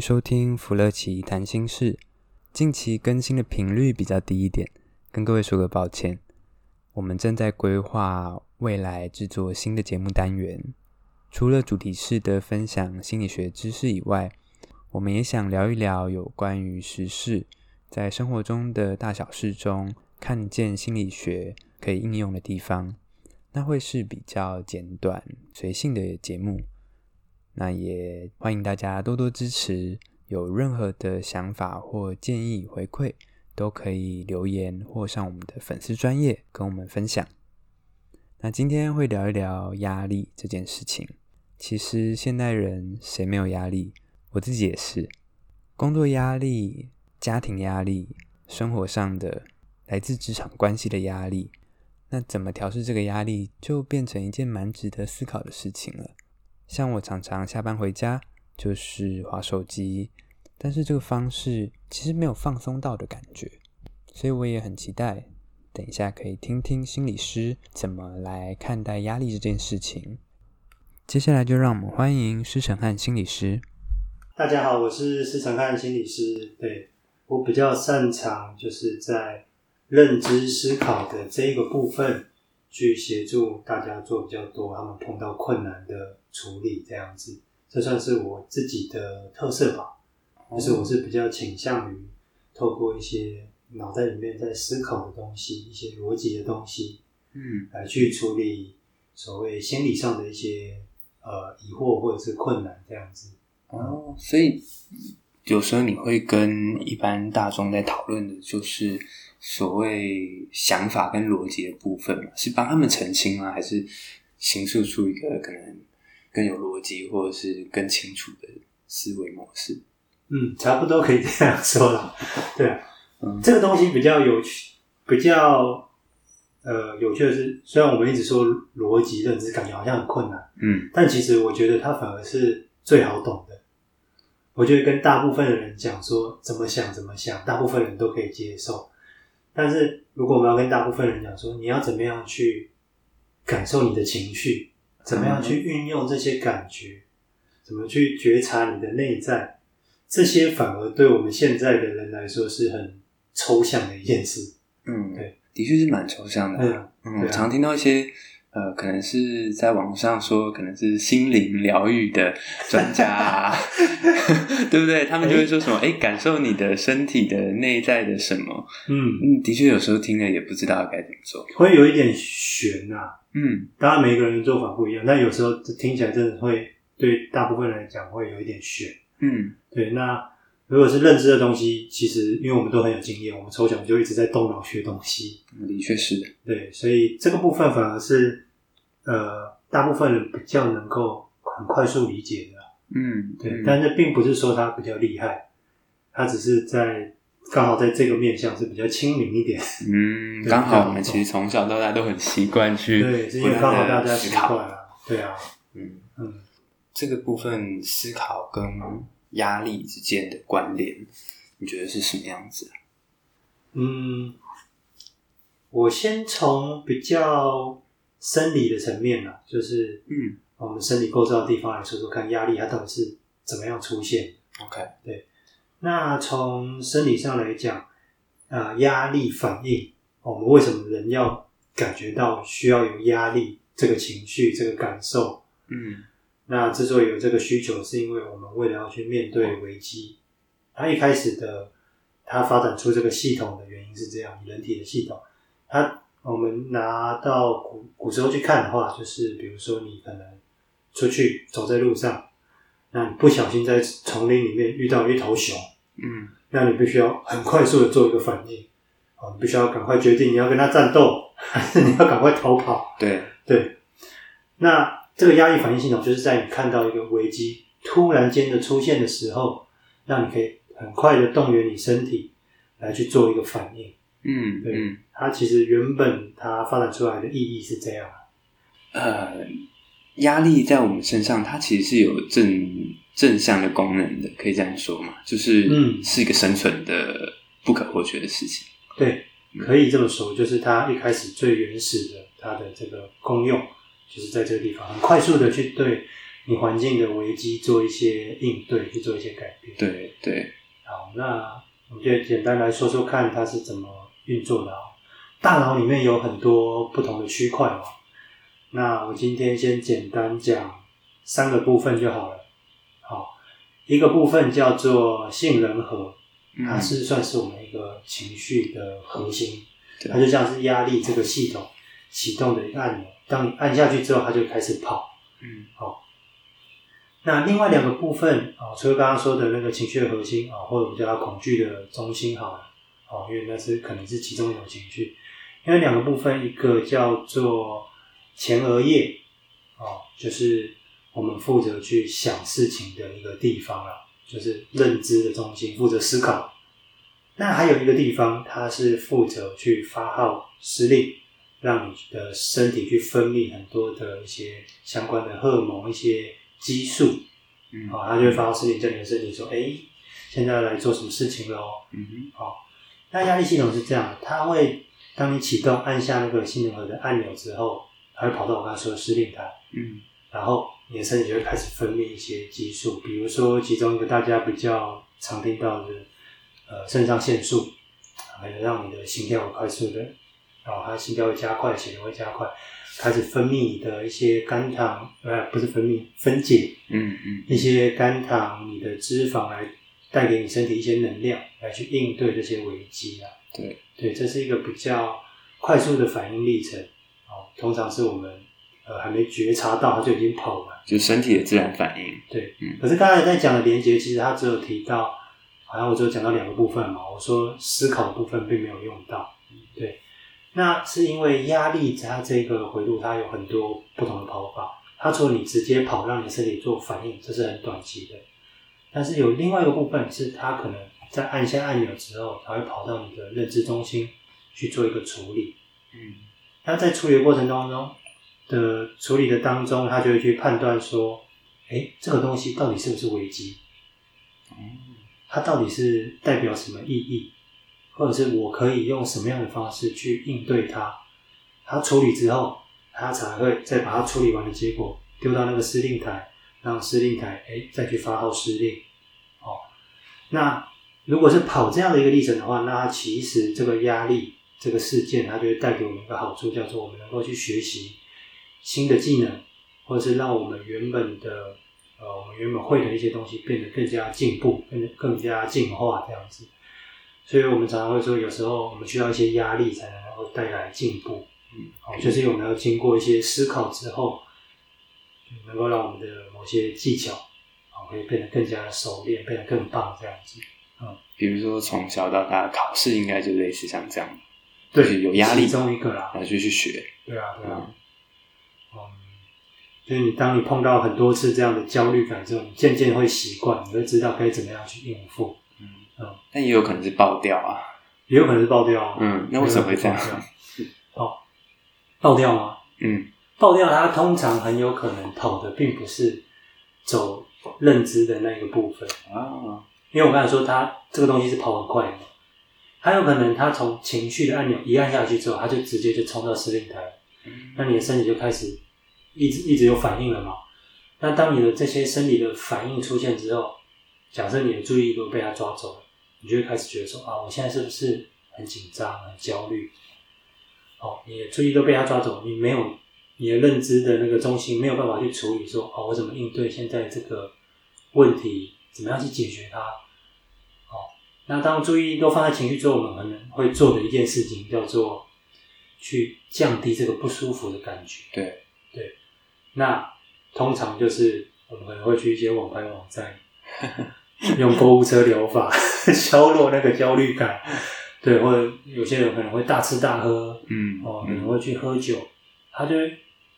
收听芙乐奇谈心事。近期更新的频率比较低一点，跟各位说个抱歉。我们正在规划未来制作新的节目单元，除了主题式的分享心理学知识以外，我们也想聊一聊有关于时事，在生活中的大小事中看见心理学可以应用的地方。那会是比较简短、随性的节目。那也欢迎大家多多支持，有任何的想法或建议回馈，都可以留言或上我们的粉丝专业跟我们分享。那今天会聊一聊压力这件事情。其实现代人谁没有压力？我自己也是，工作压力、家庭压力、生活上的来自职场关系的压力。那怎么调试这个压力，就变成一件蛮值得思考的事情了。像我常常下班回家就是划手机，但是这个方式其实没有放松到的感觉，所以我也很期待，等一下可以听听心理师怎么来看待压力这件事情。接下来就让我们欢迎施承翰心理师。大家好，我是施承翰心理师。对，我比较擅长就是在认知思考的这一个部分。去协助大家做比较多，他们碰到困难的处理这样子，这算是我自己的特色吧。就是我是比较倾向于透过一些脑袋里面在思考的东西，一些逻辑的东西，嗯，来去处理所谓心理上的一些呃疑惑或者是困难这样子。哦，所以有时候你会跟一般大众在讨论的就是。所谓想法跟逻辑的部分嘛，是帮他们澄清吗？还是形塑出一个可能更有逻辑或者是更清楚的思维模式？嗯，差不多可以这样说了。对啊，嗯，这个东西比较有趣，比较呃有趣的是，虽然我们一直说逻辑认知，感觉好像很困难，嗯，但其实我觉得它反而是最好懂的。我觉得跟大部分的人讲说怎么想怎么想，大部分人都可以接受。但是，如果我们要跟大部分人讲说，你要怎么样去感受你的情绪，怎么样去运用这些感觉，怎么去觉察你的内在，这些反而对我们现在的人来说是很抽象的一件事。嗯，对，的确是蛮抽象的。嗯，嗯，我常听到一些。呃，可能是在网上说，可能是心灵疗愈的专家啊，对不对？他们就会说什么，哎、欸，感受你的身体的内在的什么？嗯，的确有时候听了也不知道该怎么做，会有一点悬呐、啊。嗯，当然每个人的做法不一样，但有时候听起来真的会对大部分人来讲会有一点悬。嗯，对。那如果是认知的东西，其实因为我们都很有经验，我们从小就一直在动脑学东西。的确是。对，所以这个部分反而是。呃，大部分人比较能够很快速理解的，嗯，对，嗯、但是并不是说他比较厉害，他只是在刚好在这个面向是比较亲民一点，嗯，刚好我们其实从小到大都很习惯去，对，因为刚好大家习惯了，对啊，嗯嗯，这个部分思考跟压力之间的关联，你觉得是什么样子？嗯，我先从比较。生理的层面啊，就是嗯，我们生理构造的地方来说说看，压力它到底是怎么样出现？OK，对。那从生理上来讲，啊、呃，压力反应，我们为什么人要感觉到需要有压力这个情绪、这个感受？嗯，那之所以有这个需求，是因为我们为了要去面对危机。它一开始的，它发展出这个系统的原因是这样，人体的系统，它。我们拿到古古时候去看的话，就是比如说你可能出去走在路上，那你不小心在丛林里面遇到一头熊，嗯，那你必须要很快速的做一个反应，啊，你必须要赶快决定你要跟他战斗，还是你要赶快逃跑？对对。那这个压力反应系统就是在你看到一个危机突然间的出现的时候，让你可以很快的动员你身体来去做一个反应。嗯，对，嗯它其实原本它发展出来的意义是这样。呃，压力在我们身上，它其实是有正正向的功能的，可以这样说嘛？就是，嗯，是一个生存的不可或缺的事情。对，可以这么说，就是它一开始最原始的它的这个功用，就是在这个地方，很快速的去对你环境的危机做一些应对，去做一些改变。对对。好，那我们就简单来说说看它是怎么运作的啊。大脑里面有很多不同的区块嘛。那我今天先简单讲三个部分就好了。好，一个部分叫做杏仁核，它是算是我们一个情绪的核心，它就像是压力这个系统启动的一个按钮。当你按下去之后，它就开始跑。嗯，好。那另外两个部分啊，除了刚刚说的那个情绪的核心啊，或者我们叫它恐惧的中心好了。哦，因为那是可能是其中一种情绪。因为两个部分，一个叫做前额叶，哦，就是我们负责去想事情的一个地方了，就是认知的中心，负责思考。那还有一个地方，它是负责去发号施令，让你的身体去分泌很多的一些相关的荷尔蒙、一些激素。嗯，好，它就会发号施令，叫你的身体说：“哎，现在要来做什么事情了？”嗯哼，好。那压力系统是这样，它会当你启动按下那个杏仁核的按钮之后，它会跑到我刚才说的司令台，嗯，然后你的身体就会开始分泌一些激素，比如说其中一个大家比较常听到的，呃，肾上腺素，还能让你的心跳很快速的，然后它心跳会加快，血流会加快，开始分泌你的一些肝糖，呃，不是分泌，分解，嗯嗯，一些肝糖，你的脂肪来。带给你身体一些能量，来去应对这些危机啊。对对，这是一个比较快速的反应历程。哦，通常是我们呃还没觉察到，它就已经跑了，就是身体的自然反应。对，嗯。可是刚才在讲的连接，其实它只有提到，好像我只有讲到两个部分嘛。我说思考的部分并没有用到。对，那是因为压力它这个回路，它有很多不同的跑法。它除了你直接跑，让你身体做反应，这是很短期的。但是有另外一个部分是，它可能在按下按钮之后，它会跑到你的认知中心去做一个处理。嗯，那在处理的过程当中的处理的当中，它就会去判断说，诶，这个东西到底是不是危机？嗯，它到底是代表什么意义？或者是我可以用什么样的方式去应对它？它处理之后，它才会再把它处理完的结果丢到那个司令台。让司令台诶再去发号施令，哦，那如果是跑这样的一个历程的话，那其实这个压力这个事件，它就会带给我们一个好处，叫做我们能够去学习新的技能，或者是让我们原本的呃我们原本会的一些东西变得更加进步，更更加进化这样子。所以我们常常会说，有时候我们需要一些压力才能够带来进步，嗯，好，就是因为我们要经过一些思考之后。能够让我们的某些技巧啊，可以变得更加的熟练，变得更棒，这样子。嗯，比如说从小到大考试，应该就类似像这样，对，就是有压力，其中一个啦，然后就去学。对啊，对啊。嗯，就是你当你碰到很多次这样的焦虑感之后，你渐渐会习惯，你会知道该怎么样去应付。但也有可能是爆掉啊，也有可能是爆掉啊。嗯，那为什么会这样？哦，爆掉吗？嗯。爆掉，它通常很有可能跑的并不是走认知的那个部分啊，因为我刚才说它这个东西是跑很快的嘛，它有可能它从情绪的按钮一按下去之后，它就直接就冲到司令台，那你的身体就开始一直一直有反应了嘛。那当你的这些生理的反应出现之后，假设你的注意力都被它抓走了，你就会开始觉得说啊，我现在是不是很紧张、很焦虑？哦，你的注意力都被他抓走，你没有。你的认知的那个中心没有办法去处理说，说哦，我怎么应对现在这个问题？怎么样去解决它？哦，那当注意力都放在情绪之后，我们可能会做的一件事情叫做去降低这个不舒服的感觉。对对，那通常就是我们可能会去一些网拍网站，用购物车疗法 消弱那个焦虑感。对，或者有些人可能会大吃大喝，嗯，哦，可能会去喝酒，他就。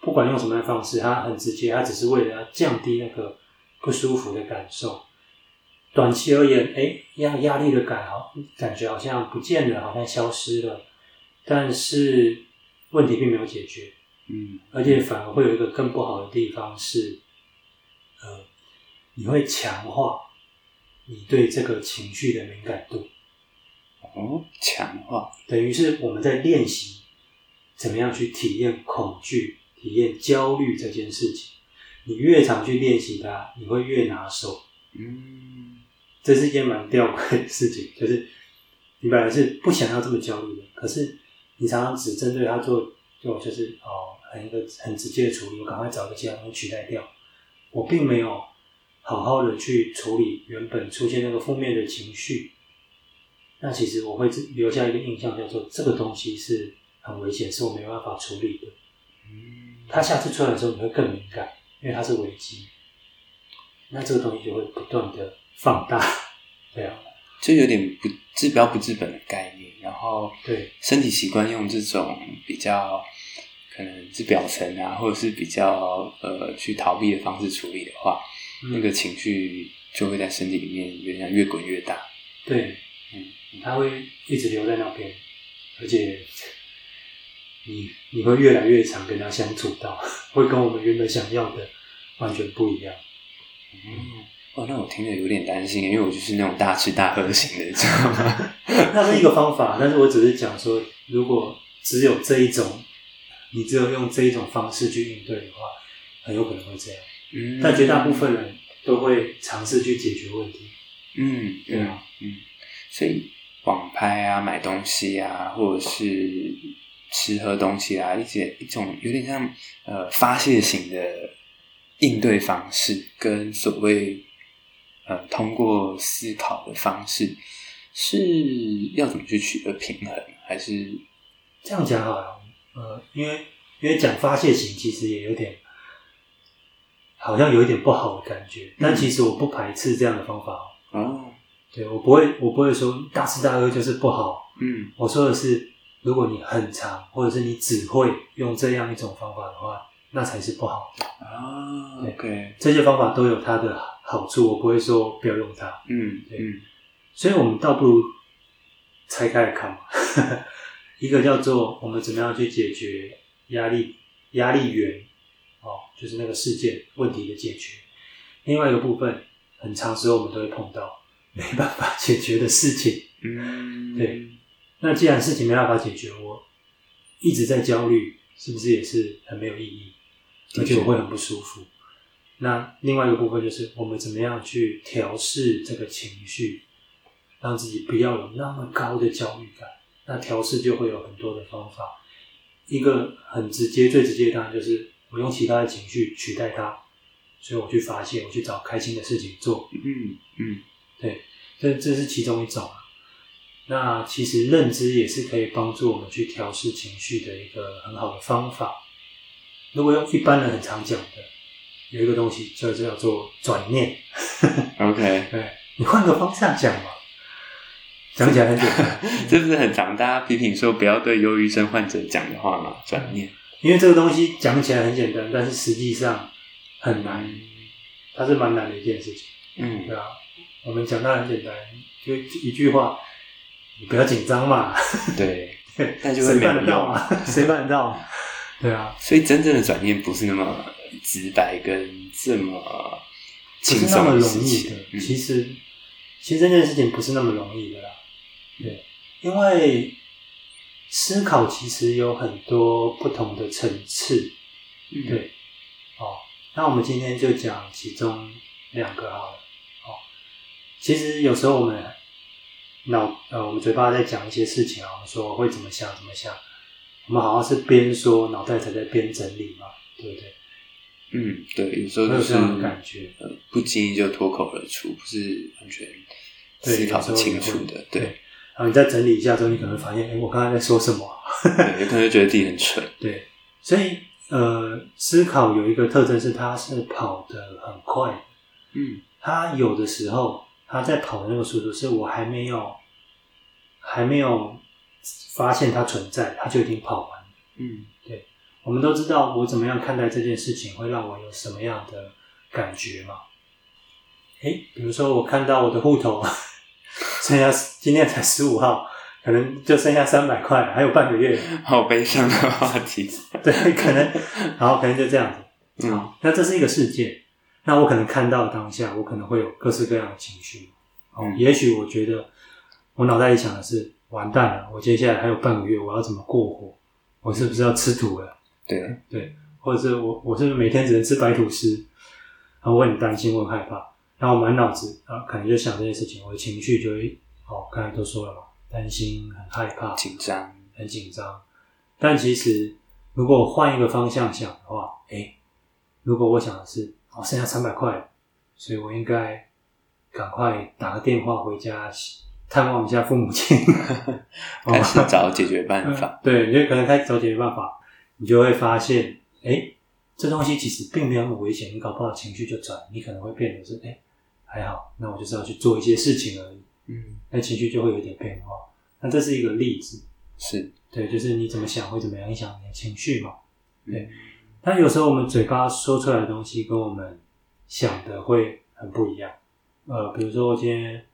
不管用什么样的方式，他很直接，他只是为了要降低那个不舒服的感受。短期而言，哎，压压力的感好，感觉好像不见了，好像消失了，但是问题并没有解决。嗯，而且反而会有一个更不好的地方是，呃，你会强化你对这个情绪的敏感度。哦，强化，等于是我们在练习怎么样去体验恐惧、体验焦虑这件事情。你越常去练习它，你会越拿手。嗯，这是一件蛮吊诡的事情，就是你本来是不想要这么焦虑的，可是你常常只针对它做，就就是哦，很一个很直接的处理，我赶快找个其他东西取代掉。我并没有好好的去处理原本出现那个负面的情绪。那其实我会留下一个印象，叫做这个东西是很危险，是我没办法处理的。嗯，它下次出来的时候，你会更敏感，因为它是危机。那这个东西就会不断的放大，这样，就有点不治标不治本的概念。然后，对身体习惯用这种比较可能是表层啊，或者是比较呃去逃避的方式处理的话，嗯、那个情绪就会在身体里面有点像越滚越大。对，嗯。他会一直留在那边，而且你你会越来越常跟他相处到，会跟我们原本想要的完全不一样。嗯，哦，那我听着有点担心，因为我就是那种大吃大喝型的，你知道吗？那是一个方法，但是我只是讲说，如果只有这一种，你只有用这一种方式去应对的话，很有可能会这样。嗯，但绝大部分人都会尝试去解决问题。嗯，对啊，嗯，所以。网拍啊，买东西啊，或者是吃喝东西啊，一些一种有点像呃发泄型的应对方式，跟所谓呃通过思考的方式，是要怎么去取得平衡？还是这样讲好了？呃，因为因为讲发泄型，其实也有点好像有一点不好的感觉，但其实我不排斥这样的方法哦。哦对，我不会，我不会说大吃大喝就是不好。嗯，我说的是，如果你很长，或者是你只会用这样一种方法的话，那才是不好的啊。OK，这些方法都有它的好处，我不会说不要用它。嗯，对。嗯，所以我们倒不如拆开来看嘛。一个叫做我们怎么样去解决压力，压力源哦，就是那个事件问题的解决。另外一个部分，很长时候我们都会碰到。没办法解决的事情，嗯，对。那既然事情没办法解决，我一直在焦虑，是不是也是很没有意义？而且我会很不舒服。那另外一个部分就是，我们怎么样去调试这个情绪，让自己不要有那么高的焦虑感？那调试就会有很多的方法。一个很直接、最直接的，当然就是我用其他的情绪取代它，所以我去发泄，我去找开心的事情做。嗯嗯。对，这这是其中一种。那其实认知也是可以帮助我们去调试情绪的一个很好的方法。如果用一般人很常讲的，有一个东西就叫做转念。OK，对，你换个方向讲嘛，讲起来很简单。这不是很常大家批评说不要对忧郁症患者讲的话嘛？转念，因为这个东西讲起来很简单，但是实际上很难，它是蛮难的一件事情。嗯，对啊。我们讲到很简单，就一句话，你不要紧张嘛。对，但就会谁办得到嘛？谁办得到？对啊，所以真正的转念不是那么直白，跟这么轻松的。嗯、其实，其实这件事情不是那么容易的啦。对，因为思考其实有很多不同的层次。嗯、对，哦，那我们今天就讲其中两个好了。哦其实有时候我们脑呃，我们嘴巴在讲一些事情啊，我们说会怎么想怎么想，我们好像是边说脑袋才在边整理嘛，对不对？嗯，对，有时候就是感觉，呃，不经意就脱口而出，不是完全思考清楚的，对。对，然后你再整理一下之后，你可能发现，哎，我刚才在说什么？对，有可能觉得自己很蠢。对，所以呃，思考有一个特征是，它是跑得很快。嗯，它有的时候。他在跑的那个速度，是我还没有还没有发现它存在，他就已经跑完了。嗯，对，我们都知道我怎么样看待这件事情会让我有什么样的感觉嘛？哎，比如说我看到我的户头剩下今天才十五号，可能就剩下三百块，还有半个月。好悲伤的话题。对，可能，好，可能就这样子。嗯，那这是一个世界。那我可能看到当下，我可能会有各式各样的情绪。哦，嗯、也许我觉得我脑袋里想的是，完蛋了，我接下来还有半个月，我要怎么过活？我是不是要吃土了？对对，或者是我我是不是每天只能吃白吐司？然后我很担心，我很害怕，然后满脑子啊，可能就想这些事情，我的情绪就会哦，刚才都说了嘛，担心、很害怕、紧张、很紧张。但其实，如果我换一个方向想的话，诶，如果我想的是哦，剩下三百块，所以我应该赶快打个电话回家探望一下父母亲，开始找解决办法。对，你就可能开始找解决办法，你就会发现，诶这东西其实并没有那么危险，你搞不好情绪就转，你可能会变得是，哎，还好，那我就是要去做一些事情而已，嗯，那情绪就会有点变化。那这是一个例子，是对，就是你怎么想会怎么样影响你的情绪嘛，对。但有时候我们嘴巴说出来的东西跟我们想的会很不一样，呃，比如说我今天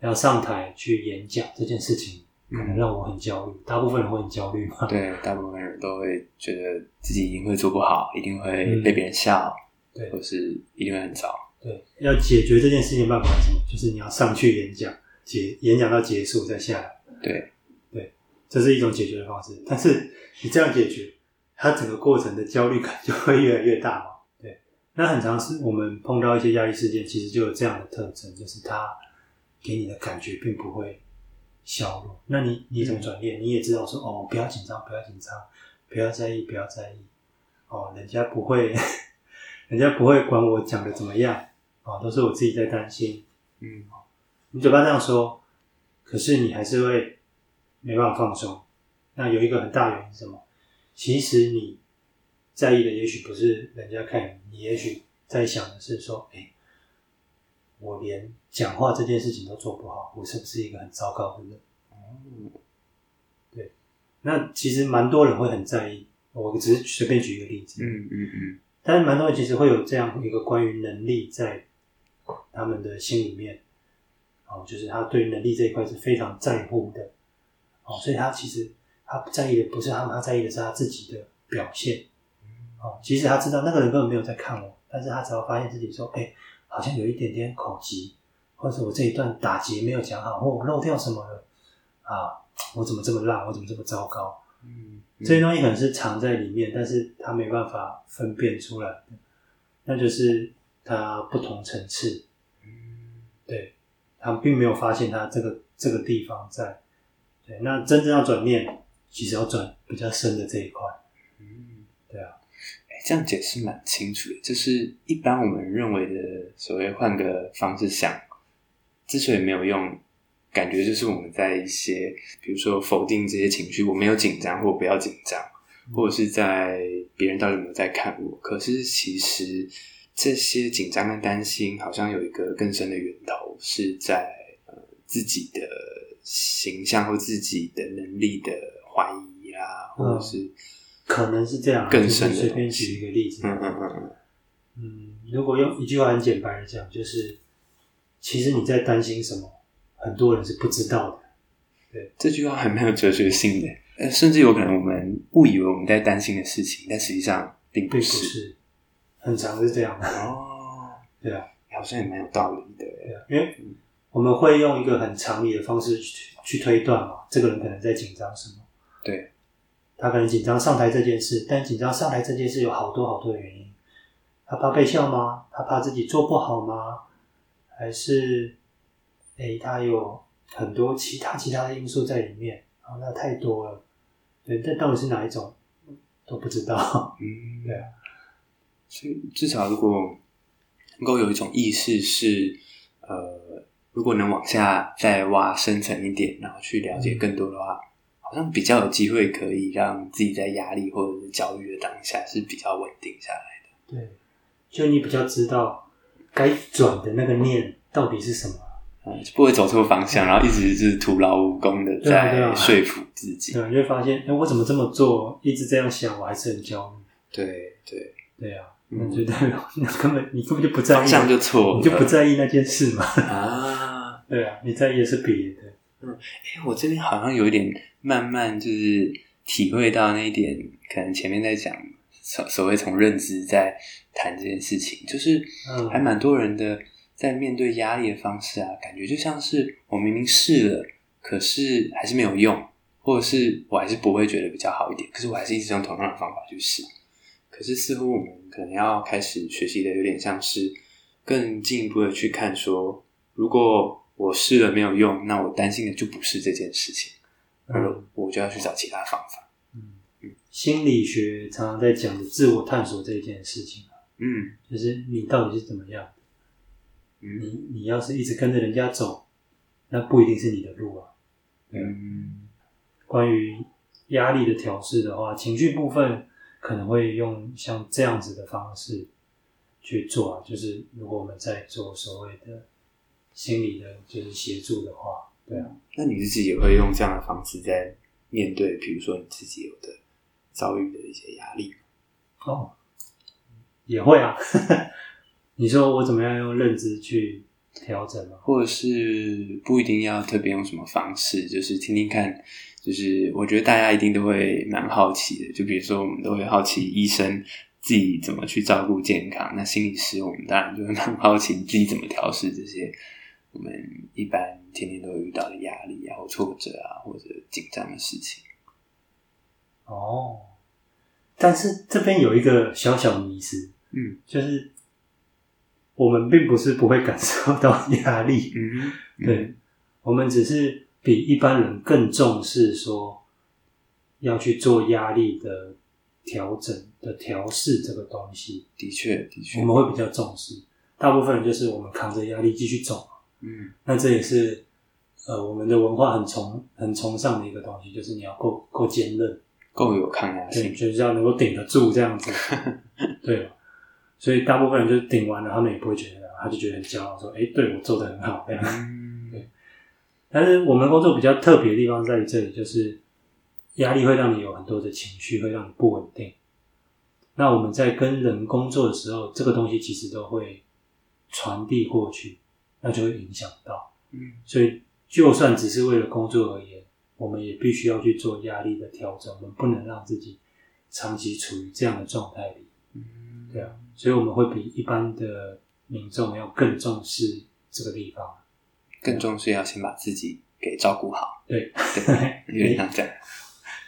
要上台去演讲这件事情。可能让我很焦虑，大部分人会很焦虑嘛？对，大部分人都会觉得自己一定会做不好，一定会被别人笑，嗯、对，或是一定会很糟。对，要解决这件事情的办法是什么？就是你要上去演讲，结演讲到结束再下来。对，对，这是一种解决的方式。但是你这样解决，它整个过程的焦虑感就会越来越大嘛？对，那很常是我们碰到一些压力事件，其实就有这样的特征，就是它给你的感觉并不会。消弱，那你你怎么转变？嗯、你也知道说哦，不要紧张，不要紧张，不要在意，不要在意。哦，人家不会，人家不会管我讲的怎么样。哦，都是我自己在担心。嗯，你嘴巴这样说，可是你还是会没办法放松。那有一个很大原因是什么？其实你在意的也许不是人家看你，你也许在想的是说，哎、欸。我连讲话这件事情都做不好，我是不是一个很糟糕的人？哦，对，那其实蛮多人会很在意。我只是随便举一个例子，嗯嗯嗯。但是蛮多人其实会有这样一个关于能力在他们的心里面，哦，就是他对能力这一块是非常在乎的，哦，所以他其实他不在意的不是他，他在意的是他自己的表现。哦，其实他知道那个人根本没有在看我，但是他只要发现自己说，哎、欸。好像有一点点口急，或者是我这一段打结没有讲好，或我漏掉什么了啊？我怎么这么烂？我怎么这么糟糕？嗯，嗯，这些东西可能是藏在里面，但是他没办法分辨出来的，那就是他不同层次。嗯，对，他并没有发现他这个这个地方在。对，那真正要转念，其实要转比较深的这一块。嗯，对啊。这样解释蛮清楚的，就是一般我们认为的所谓换个方式想，之所以没有用，感觉就是我们在一些，比如说否定这些情绪，我没有紧张或不要紧张，或者是在别人到底有没有在看我。可是其实这些紧张跟担心，好像有一个更深的源头，是在呃自己的形象或自己的能力的怀疑啊，或者是。嗯可能是这样，更深的。随便举一个例子。嗯嗯嗯嗯，如果用一句话很简白的讲，就是其实你在担心什么，很多人是不知道的。对，这句话还蛮有哲学性的。呃，甚至有可能我们误以为我们在担心的事情，但实际上并不是。很常是这样的。哦，对啊，好像也蛮有道理的。对啊，因为我们会用一个很常理的方式去去推断嘛，这个人可能在紧张什么。对。他可能紧张上台这件事，但紧张上台这件事有好多好多的原因。他怕被笑吗？他怕自己做不好吗？还是，诶，他有很多其他其他的因素在里面。啊，那太多了。对，但到底是哪一种都不知道。嗯，对啊。所以至少如果能够有一种意识是，呃，如果能往下再挖深层一点，然后去了解更多的话。嗯好像比较有机会可以让自己在压力或者是焦虑的当下是比较稳定下来的。对，就你比较知道该转的那个念到底是什么，嗯，就不会走错方向，然后一直是徒劳无功的在说服自己。对，你会发现，哎，我怎么这么做，一直这样想，我还是很焦虑。对对对啊，那就代表你根本你根本就不在意，方向就错，你就不在意那件事嘛。啊，对啊，你在意的是别的。嗯，哎，我这边好像有一点慢慢就是体会到那一点，可能前面在讲所所谓从认知在谈这件事情，就是还蛮多人的在面对压力的方式啊，感觉就像是我明明试了，可是还是没有用，或者是我还是不会觉得比较好一点，可是我还是一直用同样的方法去试。可是似乎我们可能要开始学习的有点像是更进一步的去看说，如果我试了没有用，那我担心的就不是这件事情，而我就要去找其他方法。嗯，嗯，心理学常常在讲的自我探索这一件事情，嗯，就是你到底是怎么样？嗯，你你要是一直跟着人家走，那不一定是你的路啊。嗯，关于压力的调试的话，情绪部分。可能会用像这样子的方式去做啊，就是如果我们在做所谓的心理的，就是协助的话，对啊。那你自己也会用这样的方式在面对，比如说你自己有的遭遇的一些压力？哦，也会啊。你说我怎么样用认知去调整吗？或者是不一定要特别用什么方式，就是听听看。就是我觉得大家一定都会蛮好奇的，就比如说我们都会好奇医生自己怎么去照顾健康，那心理师我们当然就会蛮好奇自己怎么调试这些我们一般天天都会遇到的压力啊、或挫折啊或者紧张的事情。哦，但是这边有一个小小迷思，嗯，就是我们并不是不会感受到压力，嗯，嗯，对，我们只是。比一般人更重视说要去做压力的调整的调试这个东西，的确的确，我们会比较重视。大部分人就是我们扛着压力继续走，嗯，那这也是呃我们的文化很崇很崇尚的一个东西，就是你要够够坚韧，够有抗压性，就是要能够顶得住这样子，对。所以大部分人就是顶完了，他们也不会觉得，他就觉得很骄傲，说：“哎，对我做的很好。”这样。嗯但是我们工作比较特别的地方在于这里，就是压力会让你有很多的情绪，会让你不稳定。那我们在跟人工作的时候，这个东西其实都会传递过去，那就会影响到。嗯，所以就算只是为了工作而言，我们也必须要去做压力的调整，我们不能让自己长期处于这样的状态里。嗯，对啊，所以我们会比一般的民众要更重视这个地方。更重视要先把自己给照顾好，对对，有点像这样，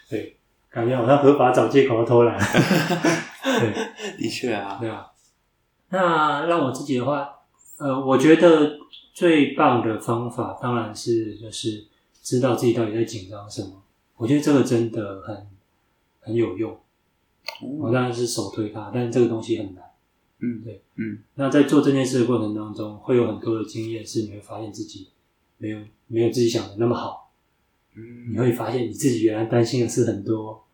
对，感觉好像合法找借口要偷懒，对，的确啊，对啊。那让我自己的话，呃，我觉得最棒的方法当然是就是知道自己到底在紧张什么。我觉得这个真的很很有用，嗯、我当然是首推它，但是这个东西很难。嗯，对，嗯，那在做这件事的过程当中，会有很多的经验，是你会发现自己没有没有自己想的那么好。嗯，你会发现你自己原来担心的是很多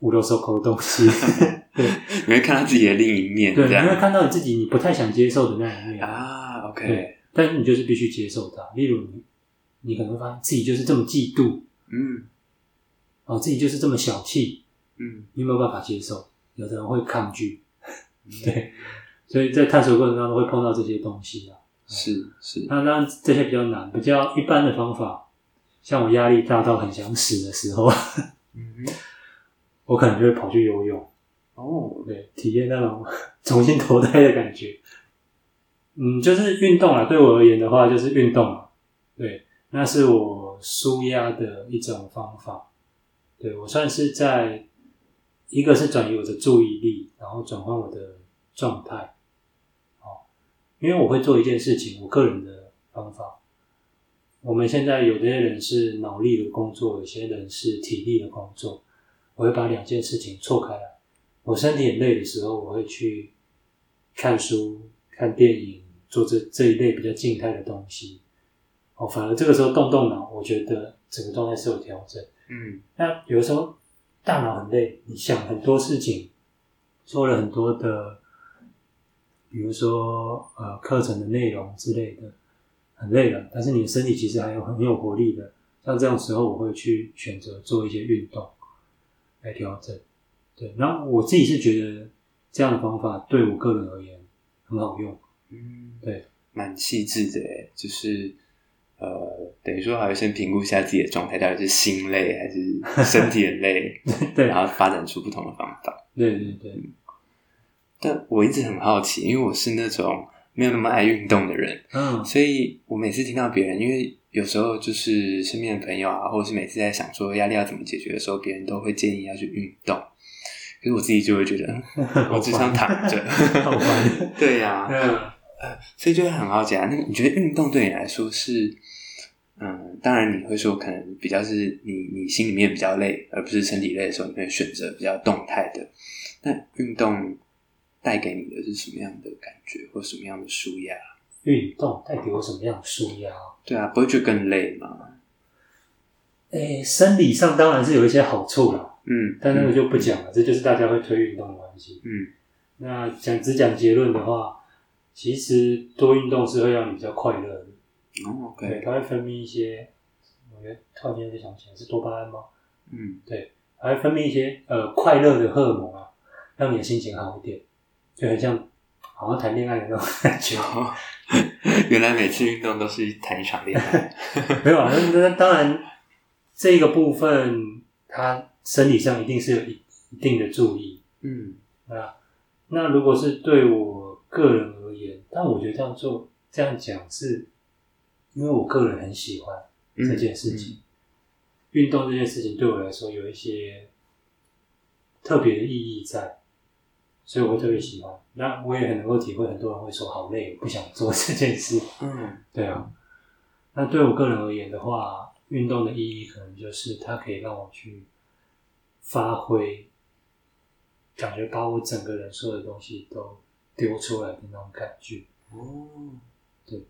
五六手口的东西。对，你会看到自己的另一面，对，你会看到你自己你不太想接受的那一面啊。OK，对，但是你就是必须接受它。例如你，你可能会发现自己就是这么嫉妒，嗯，哦，自己就是这么小气，嗯，你有没有办法接受？有的人会抗拒。对，所以在探索过程当中会碰到这些东西啊，是是。那当然这些比较难，比较一般的方法，像我压力大到很想死的时候，嗯，我可能就会跑去游泳。哦，对，体验那种重新投胎的感觉。嗯，就是运动啊，对我而言的话，就是运动啊。对，那是我舒压的一种方法。对，我算是在。一个是转移我的注意力，然后转换我的状态，哦，因为我会做一件事情，我个人的方法。我们现在有些人是脑力的工作，有些人是体力的工作，我会把两件事情错开来。我身体很累的时候，我会去看书、看电影，做这这一类比较静态的东西。哦，反而这个时候动动脑，我觉得整个状态是有调整。嗯，那有的时候。大脑很累，你想很多事情，做了很多的，比如说呃课程的内容之类的，很累了。但是你的身体其实还有很有活力的，像这种时候，我会去选择做一些运动来调整。对，然后我自己是觉得这样的方法对我个人而言很好用。嗯，对，蛮细致的，就是呃，等于说还要先评估一下自己的状态，到底是心累还是身体很累，对，然后发展出不同的方法。对对对。但我一直很好奇，因为我是那种没有那么爱运动的人，嗯，所以我每次听到别人，因为有时候就是身边的朋友啊，或者是每次在想说压力要怎么解决的时候，别人都会建议要去运动。可是我自己就会觉得，我只想躺着。对呀、啊，嗯，呃，所以就会很好奇啊。那你觉得运动对你来说是，嗯，当然你会说可能比较是你你心里面比较累，而不是身体累的时候，你会选择比较动态的。那运动带给你的是什么样的感觉，或什么样的舒压？运动带给我什么样的舒压？对啊，不会觉得更累吗？诶，生理上当然是有一些好处啦。嗯，但那个就不讲了，嗯，这就是大家会推运动的关系。嗯，那讲只讲结论的话，其实多运动是会让你比较快乐的。哦，OK，对，它会分泌一些，我觉得突然间就想起来是多巴胺吗？嗯，对，它会分泌一些呃快乐的荷尔蒙啊，让你的心情好一点，就很像好像谈恋爱的那种感觉。哦，原来每次运动都是谈一场恋爱？没有啊，那那当然这个部分它。生理上一定是有一一定的注意，嗯，啊，那如果是对我个人而言，但我觉得这样做这样讲是，因为我个人很喜欢这件事情，运、嗯嗯、动这件事情对我来说有一些特别的意义在，所以我会特别喜欢。那我也很能够体会，很多人会说好累，不想做这件事。嗯，对啊。那对我个人而言的话，运动的意义可能就是它可以让我去。发挥，感觉把我整个人所有的东西都丢出来的那种感觉。哦，对，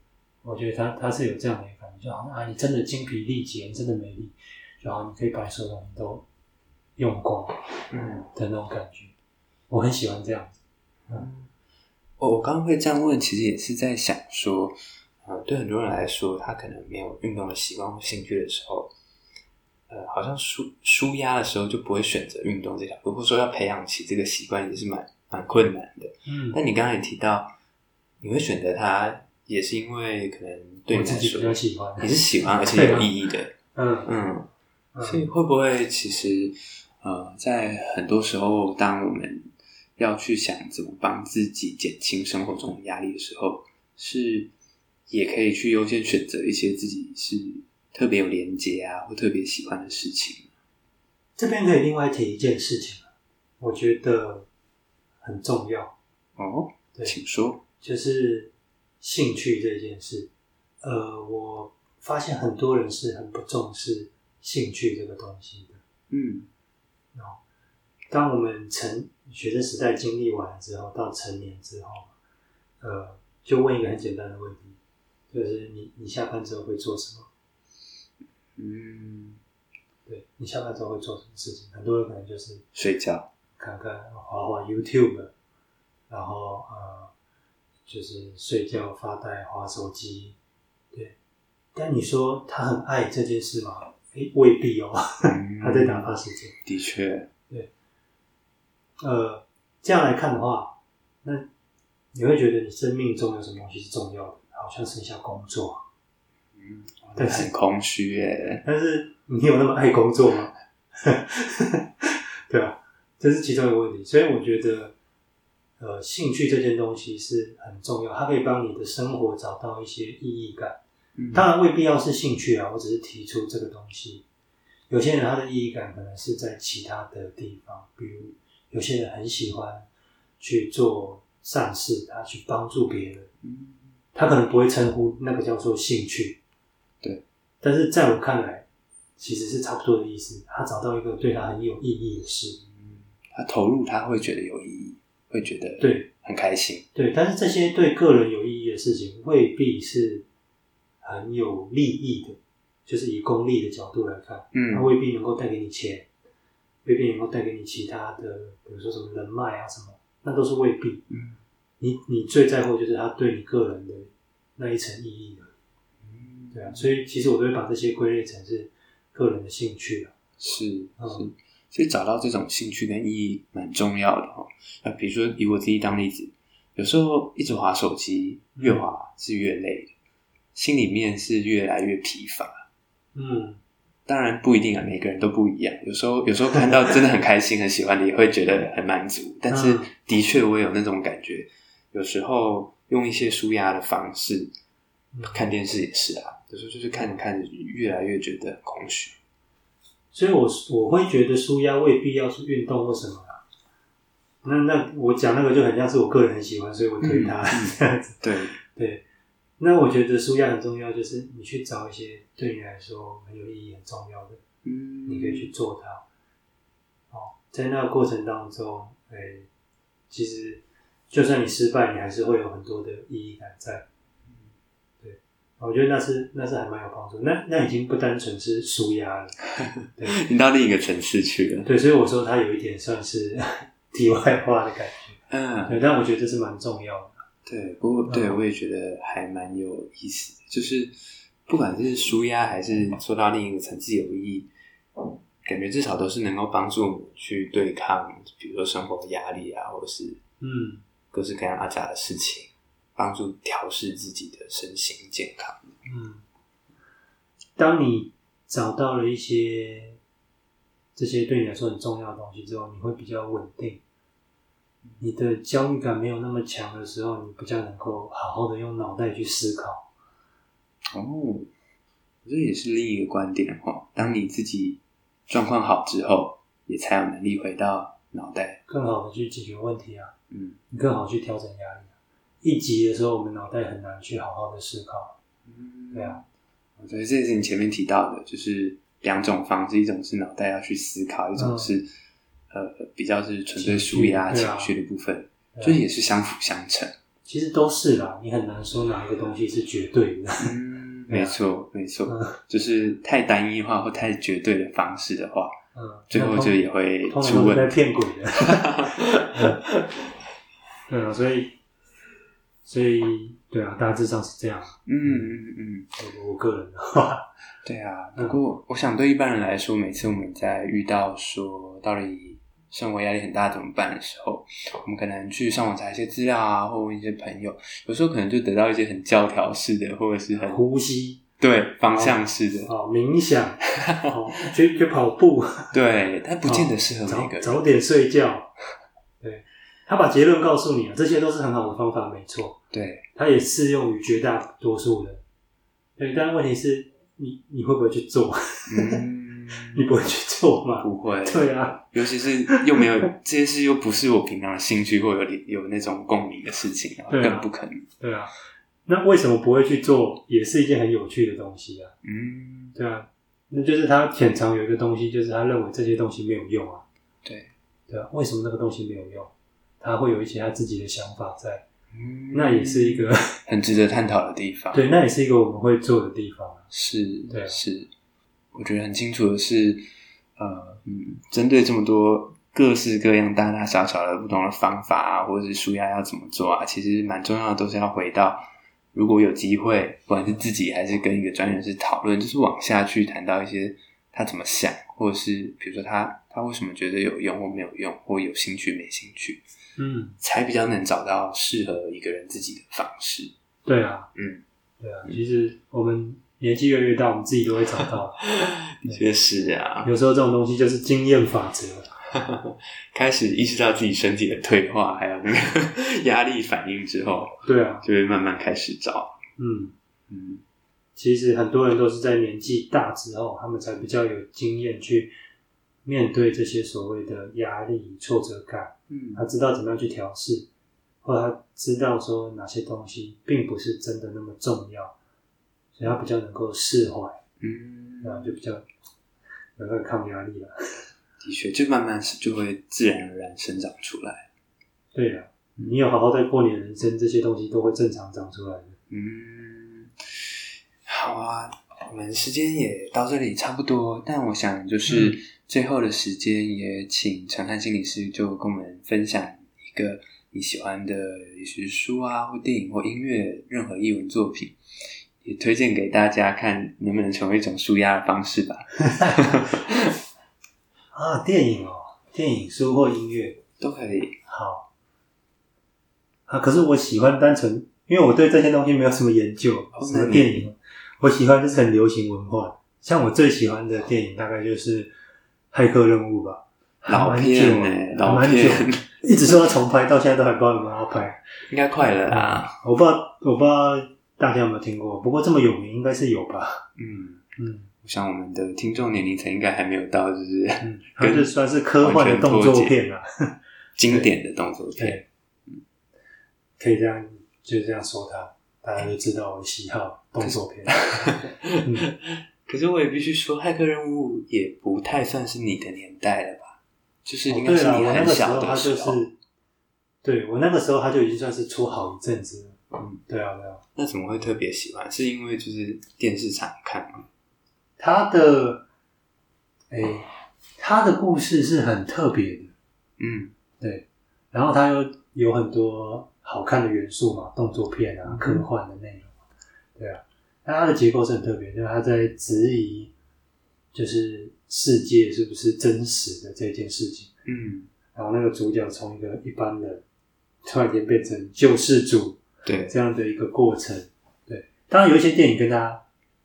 我觉得他他是有这样的一个感觉，就好像啊，你真的精疲力竭，你真的没力，然后你可以把所有东西都用光，嗯的那种感觉。我很喜欢这样子。嗯，我我刚刚会这样问，其实也是在想说，呃，对很多人来说，他可能没有运动的习惯或兴趣的时候。呃，好像舒舒压的时候就不会选择运动这条路，或者说要培养起这个习惯也是蛮蛮困难的。嗯，但你刚刚也提到，你会选择它，也是因为可能对你自己比较喜欢，你是喜欢 而且有意义的。嗯嗯，所以会不会其实呃，在很多时候，当我们要去想怎么帮自己减轻生活中的压力的时候，是也可以去优先选择一些自己是。特别有连接啊，或特别喜欢的事情。这边可以另外提一件事情，我觉得很重要哦。对，请说，就是兴趣这件事。呃，我发现很多人是很不重视兴趣这个东西的。嗯，哦，当我们成学生时代经历完了之后，到成年之后，呃，就问一个很简单的问题，就是你你下班之后会做什么？嗯，对，你下班之后会做什么事情？很多人可能就是睡觉，看看滑滑 YouTube，然后呃，就是睡觉发呆滑手机。对，但你说他很爱这件事吗？诶，未必哦，嗯、他在打发时间。的确，对，呃，这样来看的话，那你会觉得你生命中有什么东西是重要的？好像剩下工作。嗯。但是很空虚耶。但是你有那么爱工作吗？对吧？这是其中一个问题。所以我觉得，呃，兴趣这件东西是很重要，它可以帮你的生活找到一些意义感。嗯。当然未必要是兴趣啊，我只是提出这个东西。有些人他的意义感可能是在其他的地方，比如有些人很喜欢去做善事，他去帮助别人。嗯。他可能不会称呼那个叫做兴趣。对，但是在我看来，其实是差不多的意思。他找到一个对他很有意义的事，嗯，他投入他会觉得有意义，会觉得对很开心。对，但是这些对个人有意义的事情，未必是很有利益的，就是以功利的角度来看，嗯，它未必能够带给你钱，未必能够带给你其他的，比如说什么人脉啊什么，那都是未必。嗯，你你最在乎就是他对你个人的那一层意义的。对啊，所以其实我都会把这些归类成是个人的兴趣啊。是，是，所以找到这种兴趣跟意义蛮重要的哦。那比如说以我自己当例子，有时候一直滑手机，越滑是越累，心里面是越来越疲乏。嗯，当然不一定啊，每个人都不一样。有时候 有时候看到真的很开心、很喜欢的，也会觉得很满足。但是的确我有那种感觉，有时候用一些舒压的方式，看电视也是啊。有时候就是看着看着，越来越觉得空虚。所以我，我我会觉得舒压未必要是运动或什么啦。那那我讲那个就很像是我个人很喜欢，所以我推他、嗯、这样子。对对。那我觉得舒压很重要，就是你去找一些对你来说很有意义、很重要的，嗯，你可以去做它。哦，在那个过程当中，哎，其实就算你失败，你还是会有很多的意义感在。我觉得那是那是还蛮有帮助，那那已经不单纯是舒压了，对，你到另一个层次去了。对，所以我说它有一点算是 题外话的感觉，嗯，对，但我觉得这是蛮重要的。对，不过对我也觉得还蛮有意思的，就是不管是舒压还是说到另一个层次有意义，感觉至少都是能够帮助我们去对抗，比如说生活的压力啊，或者是嗯各式各样阿杂的事情。帮助调试自己的身心健康。嗯，当你找到了一些这些对你来说很重要的东西之后，你会比较稳定。你的焦虑感没有那么强的时候，你比较能够好好的用脑袋去思考。哦，这也是另一个观点哈。当你自己状况好之后，也才有能力回到脑袋，更好的去解决问题啊。嗯，你更好去调整压力。一急的时候，我们脑袋很难去好好的思考。嗯，对啊，所以这是你前面提到的，就是两种方式，一种是脑袋要去思考，一种是、嗯、呃比较是纯粹舒压情绪的部分，就、啊、也是相辅相成。其实都是啦，你很难说哪一个东西是绝对的。嗯，没错，没错、嗯，就是太单一化或太绝对的方式的话，嗯，最后就也会出问题，在骗鬼的。嗯，所以。所以，对啊，大致上是这样。嗯嗯嗯，我我个人的话，对啊。不过，我想对一般人来说，每次我们在遇到说到底生活压力很大怎么办的时候，我们可能去上网查一些资料啊，或问一些朋友，有时候可能就得到一些很教条式的，或者是很呼吸，对，方向式的，哦，冥想，哦，去去跑步，对，但不见得适合每个人。早，早点睡觉。他把结论告诉你了，这些都是很好的方法，没错。对，他也适用于绝大多数人。对，但问题是你你会不会去做？嗯，你不会去做吗？不会。对啊，尤其是又没有这些事，又不是我平常的兴趣或有有那种共鸣的事情，啊，更不可能。对啊，那为什么不会去做？也是一件很有趣的东西啊。嗯，对啊，那就是他潜藏有一个东西，就是他认为这些东西没有用啊。对，对啊，为什么那个东西没有用？他会有一些他自己的想法在，嗯，那也是一个 很值得探讨的地方。对，那也是一个我们会做的地方。是，对，是。我觉得很清楚的是，呃，嗯，针对这么多各式各样、大大小小的不同的方法啊，或者是舒压要怎么做啊，其实蛮重要的，都是要回到，如果有机会，不管是自己还是跟一个专业人士讨论，就是往下去谈到一些他怎么想，或者是比如说他他为什么觉得有用或没有用，或有兴趣没兴趣。嗯，才比较能找到适合一个人自己的方式。对啊，嗯，对啊。其实我们年纪越来越大，我们自己都会找到。的 确是啊，有时候这种东西就是经验法则。开始意识到自己身体的退化，还有那个 压力反应之后，对啊，就会慢慢开始找。嗯嗯，其实很多人都是在年纪大之后，他们才比较有经验去面对这些所谓的压力、挫折感。嗯，他知道怎么样去调试，或者他知道说哪些东西并不是真的那么重要，所以他比较能够释怀，嗯，然后就比较能够抗压力了。的确，就慢慢是就会自然而然生长出来。对了，你有好好在过你的人生，这些东西都会正常长出来的。嗯，好啊，我们时间也到这里差不多，但我想就是。嗯最后的时间，也请陈汉心理师就跟我们分享一个你喜欢的，也许是书啊，或电影或音乐，任何艺文作品，也推荐给大家看，能不能成为一种舒压的方式吧。啊，电影哦，电影书或音乐都可以。好啊，可是我喜欢单纯，因为我对这些东西没有什么研究。什么电影？我喜欢就是很流行文化，像我最喜欢的电影大概就是《骇客任务》吧。老片呢、欸？老片，一直说要重拍，到现在都还不知道有没有要拍。应该快了啦。我不知道，我不知道大家有没有听过。不过这么有名，应该是有吧？嗯嗯，我想我们的听众年龄层应该还没有到，就是嗯，还是算是科幻的动作片啊，经典的动作片。嗯，可以这样，就这样说它，大家就知道我的喜好动作片。嗯，可是我也必须说，《骇客任务》也不太算是你的年代了吧？就是应该是你很小的时候，对，我那个时候他就已经算是出好一阵子了。嗯，对啊，对啊。那怎么会特别喜欢？是因为就是电视常看吗？他的，哎、欸，他的故事是很特别的。嗯，对。然后他又有很多好看的元素嘛，动作片啊，科幻的内容。嗯、对啊，那它的结构是很特别，就是它在质疑，就是。世界是不是真实的这件事情？嗯，然后那个主角从一个一般人突然间变成救世主，对这样的一个过程。对，当然有一些电影跟他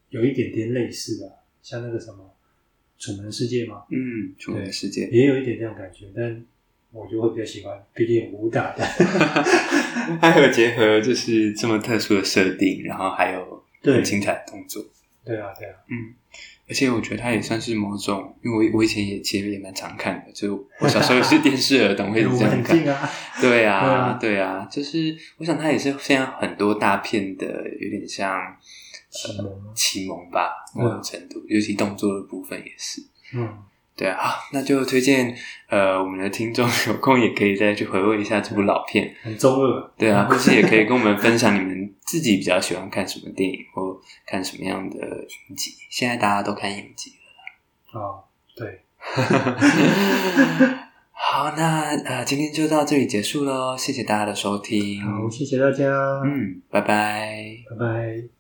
有一点点类似的，像那个什么《楚门世界》嘛，嗯，《楚门世界》也有一点这样感觉，但我就会比较喜欢，毕竟武打的，还有结合就是这么特殊的设定，然后还有很精彩的动作。对啊，对啊，嗯。而且我觉得它也算是某种，因为我我以前也其实也蛮常看的，就我小时候也是电视儿童，会 这样看。啊对啊，对啊，就是我想它也是现在很多大片的，有点像启蒙启蒙吧，某种程度，尤其动作的部分也是。嗯。对啊，好，那就推荐呃，我们的听众有空也可以再去回味一下这部老片，很中二。对啊，或是也可以跟我们分享你们自己比较喜欢看什么电影或看什么样的影集。现在大家都看影集了啦。哦，对。好，那呃，今天就到这里结束喽，谢谢大家的收听。好，谢谢大家。嗯，拜拜，拜拜。